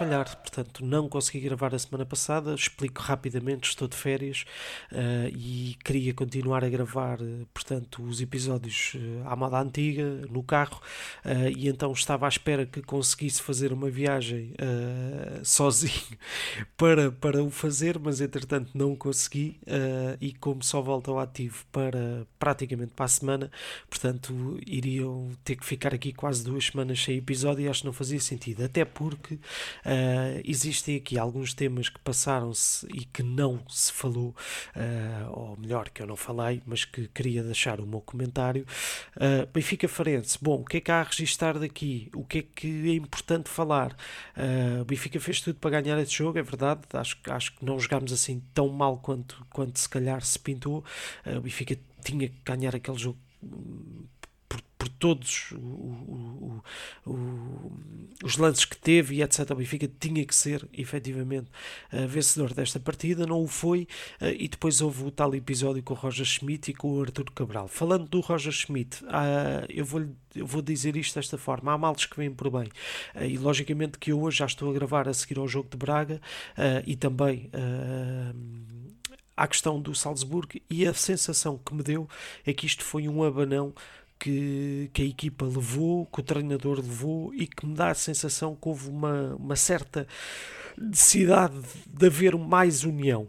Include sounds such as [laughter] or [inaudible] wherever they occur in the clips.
falhar, portanto, não consegui gravar a semana passada. Explico rapidamente: estou de férias uh, e queria continuar a gravar, uh, portanto, os episódios uh, à moda antiga, no carro, e então estava à espera que conseguisse fazer uma viagem sozinho [laughs] para, para o fazer, mas entretanto não consegui. e como só volto ao ativo para praticamente para a semana, portanto, iriam ter que ficar aqui quase duas semanas sem episódio e acho que não fazia sentido, até porque uh, existem aqui alguns temas que passaram-se e que não se falou, uh, ou melhor, que eu não falei, mas que queria deixar o meu comentário. Uh, Benfica Farense, bom, o que é que há a registar daqui? O que é que é importante falar? Uh, Benfica fez tudo para ganhar esse jogo, é verdade, acho, acho que não jogámos assim tão mal quanto, quanto se calhar se pintou. Uh, Benfica tinha que ganhar aquele jogo por todos o, o, o, os lances que teve e etc. O Benfica tinha que ser efetivamente uh, vencedor desta partida, não o foi. Uh, e depois houve o tal episódio com o Roger Schmidt e com o Artur Cabral. Falando do Roger Schmidt, uh, eu, vou, eu vou dizer isto desta forma: há males que vêm por bem. e logicamente que eu hoje já estou a gravar a seguir ao jogo de Braga e também à questão do Salzburgo e a sensação que me deu é que isto foi um abanão que, que a equipa levou, que o treinador levou e que me dá a sensação que houve uma, uma certa necessidade de haver mais união.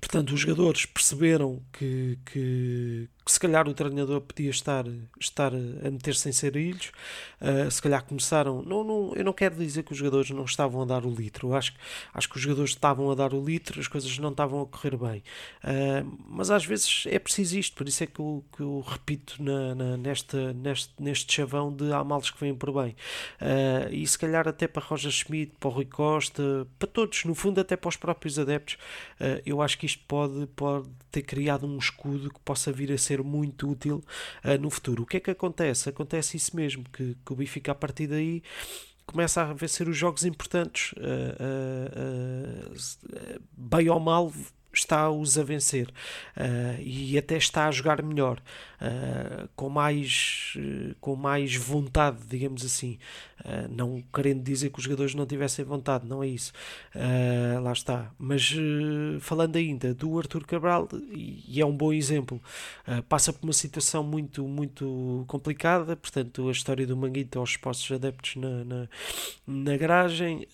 Portanto, os jogadores perceberam que, que, que se calhar o treinador podia estar, estar a meter-se em sarilhos, uh, se calhar começaram. Não, não, eu não quero dizer que os jogadores não estavam a dar o litro, eu acho, acho que os jogadores estavam a dar o litro, as coisas não estavam a correr bem. Uh, mas às vezes é preciso isto, por isso é que eu, que eu repito na, na, nesta, neste, neste chavão de há males que vêm por bem. Uh, e se calhar até para Roger Schmidt, para o Rui Costa, para todos, no fundo até para os próprios adeptos, eu acho que isto pode, pode ter criado um escudo que possa vir a ser muito útil uh, no futuro. O que é que acontece? Acontece isso mesmo, que, que o Benfica a partir daí começa a vencer os jogos importantes, uh, bem ou mal está-os a vencer uh, e até está a jogar melhor, uh, com, mais, uh, com mais vontade, digamos assim. não querendo dizer que os jogadores não tivessem vontade, não é isso. lá está. Mas falando ainda do Arthur Cabral, e é um bom exemplo, passa por uma situação muito, muito complicada. Portanto, a história do Manguito aos expostos adeptos na, na, na garagem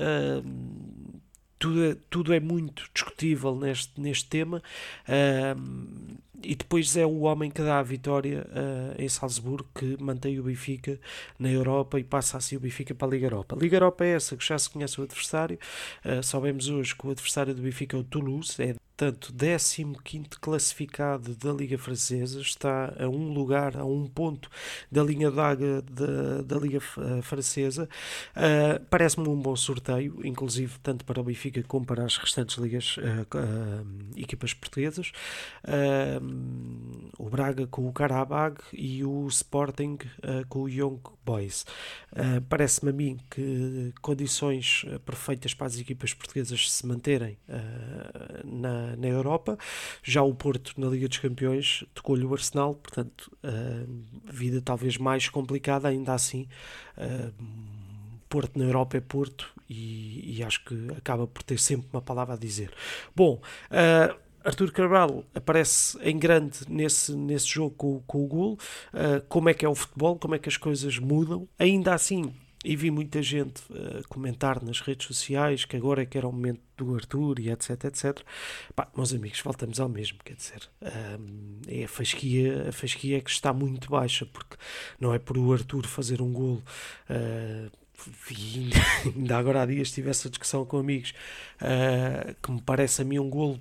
tudo é, tudo é muito discutível neste, neste tema. Uh, e depois é o homem que dá a vitória uh, em Salzburgo que mantém o Benfica na Europa e passa assim o Benfica para a Liga Europa. A Liga Europa é essa que já se conhece o adversário. Uh, sabemos hoje que o adversário do Benfica é o Toulouse, é Portanto, 15 classificado da Liga Francesa, está a um lugar, a um ponto da linha d'água da, da Liga eh, Francesa. Uh, Parece-me um bom sorteio, inclusive tanto para o Benfica como para as restantes ligas, uh, uh, equipas portuguesas. o Braga com o Karabag e o Sporting com o Young Boys. Parece-me a mim que condições perfeitas para as equipas portuguesas se manterem na na, Europa. Já o Porto na Liga dos Campeões tocou-lhe o Arsenal, portanto, vida talvez mais complicada, ainda assim. Porto na Europa é Porto e, e, acho que acaba por ter sempre uma palavra a dizer. Bom, uh, Arthur aparece em grande nesse, nesse jogo com, com o gol. Uh, como é que é o futebol, como é que as coisas mudam. Ainda assim, e vi muita gente uh, comentar nas redes sociais que agora é que era o momento do Arthur e etc, etc. Pá, meus amigos, voltamos ao mesmo, quer dizer, um, é a fasquia, a fasquia é que está muito baixa, porque não é por o Arthur fazer um golo. Uh, e [laughs] ainda agora há dias tive essa discussão com amigos uh, que me parece a mim um golo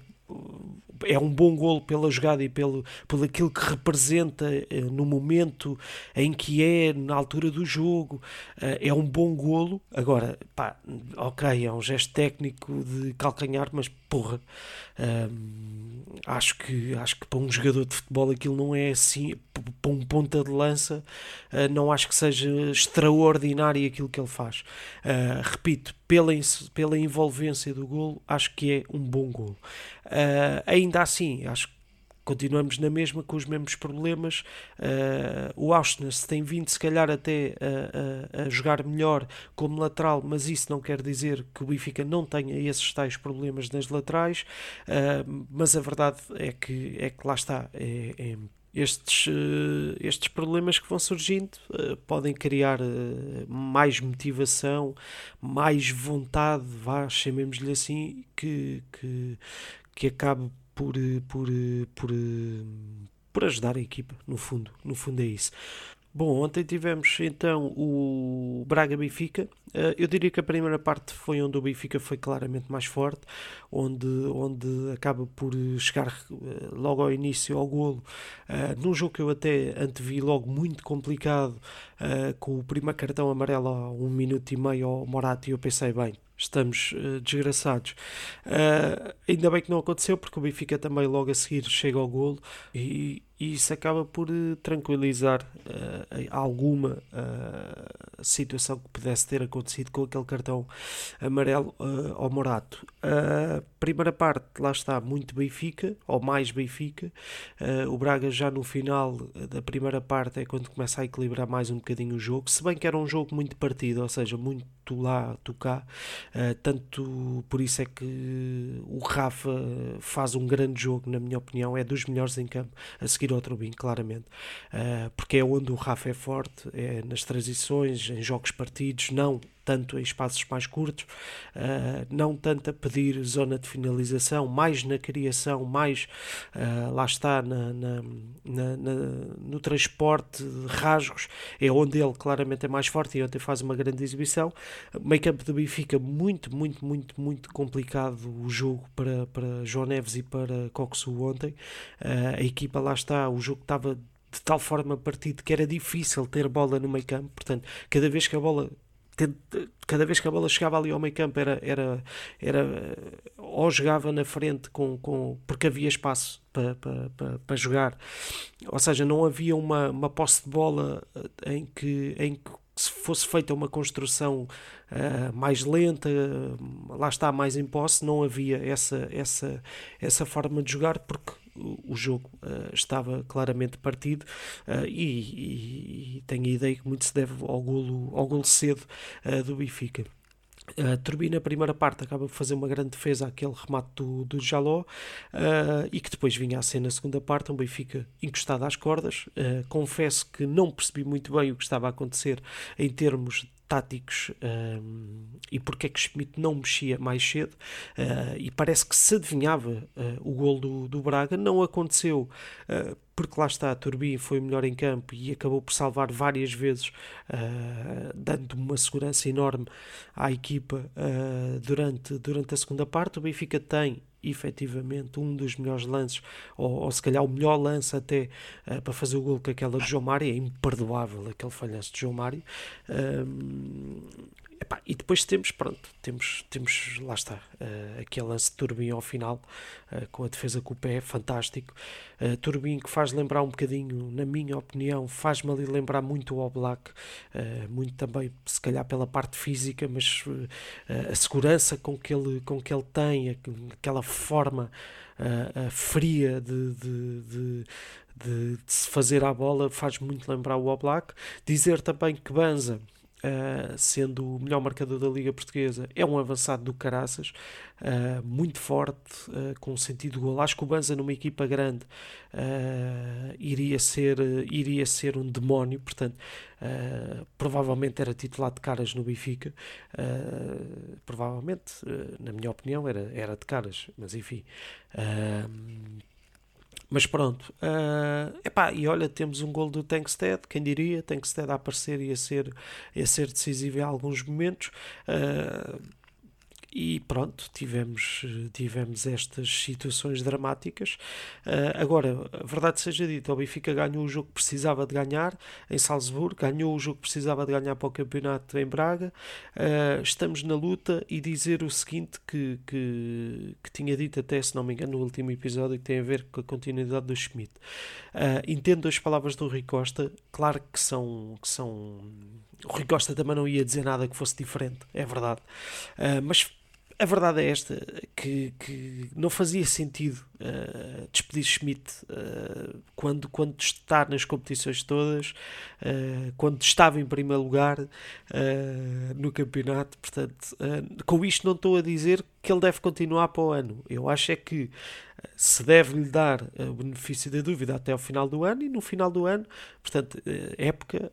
é um bom golo pela jogada e pelo, pelo aquilo que representa eh, no momento em que é, na altura do jogo. Eh, é um bom golo. Agora, pá, ok, é um gesto técnico de calcanhar, mas porra, hum, acho, que, acho que para um jogador de futebol aquilo não é assim. Para um ponta de lança, uh, não acho que seja extraordinário aquilo que ele faz. Uh, repito, pela, pela envolvência do golo, acho que é um bom golo. Uh, ainda assim, acho continuamos na mesma com os mesmos problemas. Uh, o Auschwitz tem vindo, se calhar, até a, a, a, jogar melhor como lateral, mas isso não quer dizer que o Benfica não tenha esses tais problemas nas laterais. Uh, mas a verdade é que, é que lá está. É, é, estes, uh, estes problemas que vão surgindo podem criar mais motivação, mais vontade, vá, chamemos-lhe assim, que, que, que acabe por, eh, por, eh, por, eh, por ajudar a equipa, no fundo. No fundo é isso. Bom, ontem tivemos então o Braga Benfica. Eu diria que a primeira parte foi onde o Benfica foi claramente mais forte, onde, onde acaba por chegar logo ao início ao golo, num jogo que eu até antevi logo muito complicado, com o primeiro cartão amarelo a um minuto e meio ao Morato, e eu pensei, bem, estamos uh, desgraçados. Uh, ainda bem que não aconteceu, porque o Benfica também logo a seguir chega ao golo e, e isso acaba por uh, tranquilizar alguma situação que pudesse ter acontecido com aquele cartão amarelo ao Morato. A primeira parte, lá está, muito Benfica, ou mais Benfica. o Braga já no final da primeira parte é quando começa a equilibrar mais um bocadinho o jogo, se bem que era um jogo muito partido, ou seja, muito lá, tu cá. Uh, tanto por isso é que o Rafa faz um grande jogo, na minha opinião, é dos melhores em campo, a seguir ao Trubin, claramente, uh, porque é onde o Rafa é forte, é nas transições, em jogos partidos, não tanto em espaços mais curtos, uh, não tanto a pedir zona de finalização, mais na criação, mais uh, lá está na, na, na, no transporte de rasgos, é onde ele claramente é mais forte e ontem faz uma grande exibição. Meio campo do Benfica, muito, muito, muito, muito complicado o jogo para, para João Neves e para Coxu ontem. Uh, a equipa lá está, o jogo estava de tal forma partido que era difícil ter bola no meio campo, portanto, cada vez que a bola cada vez que a bola chegava ali ao meio campo era, era, era ou jogava na frente com, com, porque havia espaço para, para, para, jogar, ou seja, não havia uma, uma posse de bola eh, em que, em que se fosse feita uma construção uh, mais lenta, lá está mais em posse, não havia essa, essa, essa forma de jogar porque o jogo uh, estava claramente partido uh, e, e, e, tenho a ideia que muito se deve ao golo, ao golo cedo uh, do Benfica. Uh, Turbina, a primeira parte, acaba por fazer uma grande defesa àquele remate do, do Jaló uh, e que depois vinha a ser na segunda parte, um Benfica encostado às cordas. Uh, confesso que não percebi muito bem o que estava a acontecer em termos táticos um, e porque é que Schmidt não mexia mais cedo uh, e parece que se adivinhava uh, o gol do, do Braga, não aconteceu uh, porque lá está, Turbin foi melhor em campo e acabou por salvar várias vezes, dando uma segurança enorme à equipa durante, durante a segunda parte. O Benfica tem efetivamente um dos melhores lances, ou, ou se calhar o melhor lance até uh, para fazer o gol com aquela de João Mário, é imperdoável aquele falhanço de João Mário. Um, Epá, e depois temos, pronto, temos, temos lá está, uh, aquele lance de Turbin ao final, uh, com a defesa com o pé, fantástico. Uh, Turbin que faz lembrar um bocadinho, na minha opinião, faz-me ali lembrar muito o Oblak, uh, muito também, se calhar pela parte física, mas a segurança com que ele, com que ele tem, aquela forma fria de, de, de de, de, se fazer à bola faz muito lembrar o Oblak. Dizer também que Banza Uh, sendo o melhor marcador da Liga Portuguesa, é um avançado do Caraças, uh, muito forte, uh, com sentido de gol. Acho que o Banza, numa equipa grande, iria, ser, iria ser um demónio, portanto, provavelmente era titular de caras no Benfica. provavelmente, na minha opinião, era, era de caras, mas enfim. Mas pronto, uh, epá, e olha, temos um gol do Tankstead, quem diria, Tankstead a aparecer e a ser, a ser decisivo em alguns momentos. Uh, e pronto, tivemos, tivemos estas situações dramáticas. Uh, agora, a verdade seja dita, o Benfica ganhou o jogo que precisava de ganhar em Salzburgo, ganhou o jogo que precisava de ganhar para o campeonato em Braga. Uh, estamos na luta e dizer o seguinte que, que, que, tinha dito até, se não me engano, no último episódio, que tem a ver com a continuidade do Schmidt. Uh, entendo as palavras do Rui Costa, claro que são, que são o Rui Costa também não ia dizer nada que fosse diferente, é verdade. Mas a verdade é esta, que, que não fazia sentido uh, despedir Schmidt uh, quando, quando está nas competições todas, uh, quando estava em primeiro lugar no campeonato. Portanto, com isto não estou a dizer que ele deve continuar para o ano. Eu acho é que se deve lhe dar o benefício da dúvida até ao final do ano e no final do ano, portanto, época,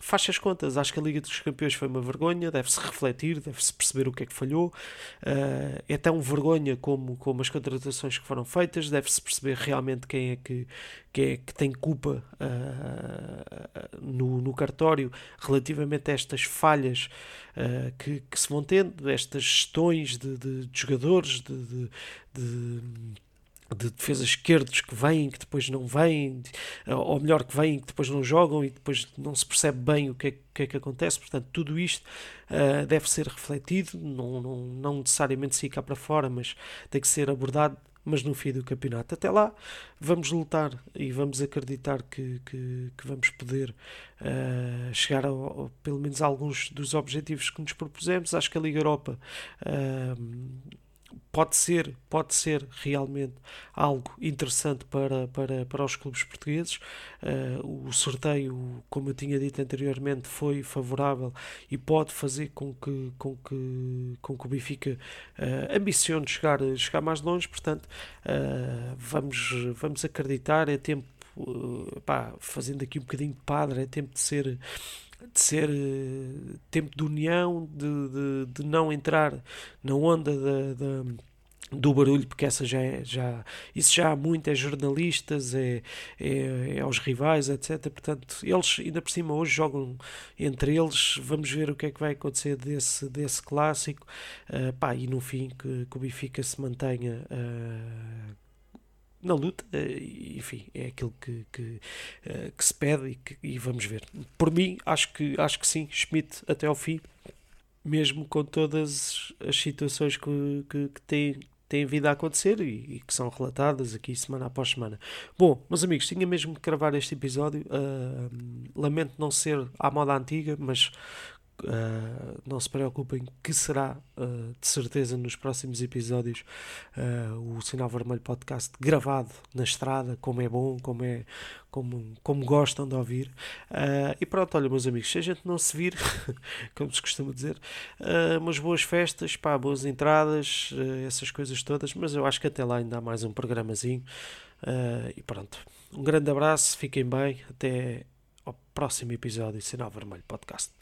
faz as contas. Acho que a Liga dos Campeões foi uma vergonha, deve-se refletir, deve-se perceber o que é que falhou. É tão vergonha como, como as contratações que foram feitas, deve-se perceber realmente quem é que, quem é que tem culpa uh, no, no cartório relativamente a estas falhas uh, que, que, se vão tendo, estas gestões de, de, de jogadores, de, de, de de defesas esquerdos que vêm, que depois não vêm, ou melhor, que vêm, que depois não jogam e depois não se percebe bem o que é que, é que acontece. Portanto, tudo isto uh, deve ser refletido, não, não, não necessariamente se cá para fora, mas tem que ser abordado. Mas no fim do campeonato, até lá, vamos lutar e vamos acreditar que, que, que vamos poder uh, chegar a, a, pelo menos a alguns dos objetivos que nos propusemos. Acho que a Liga Europa uh, pode ser, pode ser realmente algo interessante para, para, para os clubes portugueses. Uh, o sorteio, como eu tinha dito anteriormente, foi favorável e pode fazer com que, com que, com que o Benfica uh, ambicione chegar, chegar mais longe. Portanto, uh, vamos, vamos acreditar. É tempo, pá, fazendo aqui um bocadinho de padre, é tempo de ser de ser uh, tempo de união, de, de, de, não entrar na onda da, do barulho, porque essa já, é, já isso já há muito, é jornalistas, é, é, é, aos rivais, etc. Portanto, eles ainda por cima hoje jogam entre eles, vamos ver o que é que vai acontecer desse, desse clássico, uh, pá, e no fim que, que o Benfica se mantenha uh, na luta, enfim, é aquilo que, que, eh, que se pede e, que, e, vamos ver. Por mim, acho que, acho que sim, Schmidt até ao fim, mesmo com todas as situações que, que, que têm, têm vindo a acontecer e, e, que são relatadas aqui semana após semana. Bom, meus amigos, tinha mesmo que gravar este episódio. Uh, lamento não ser à moda antiga, mas Uh, não se preocupem que será uh, de certeza nos próximos episódios uh, o Sinal Vermelho Podcast gravado na estrada, como é bom, como é como, como gostam de ouvir. e pronto, olha, meus amigos, se a gente não se vir, [laughs] como se costuma dizer, umas boas festas, pá, boas entradas, essas coisas todas, mas eu acho que até lá ainda há mais um programazinho. e pronto, um grande abraço, fiquem bem, até ao próximo episódio Sinal Vermelho Podcast.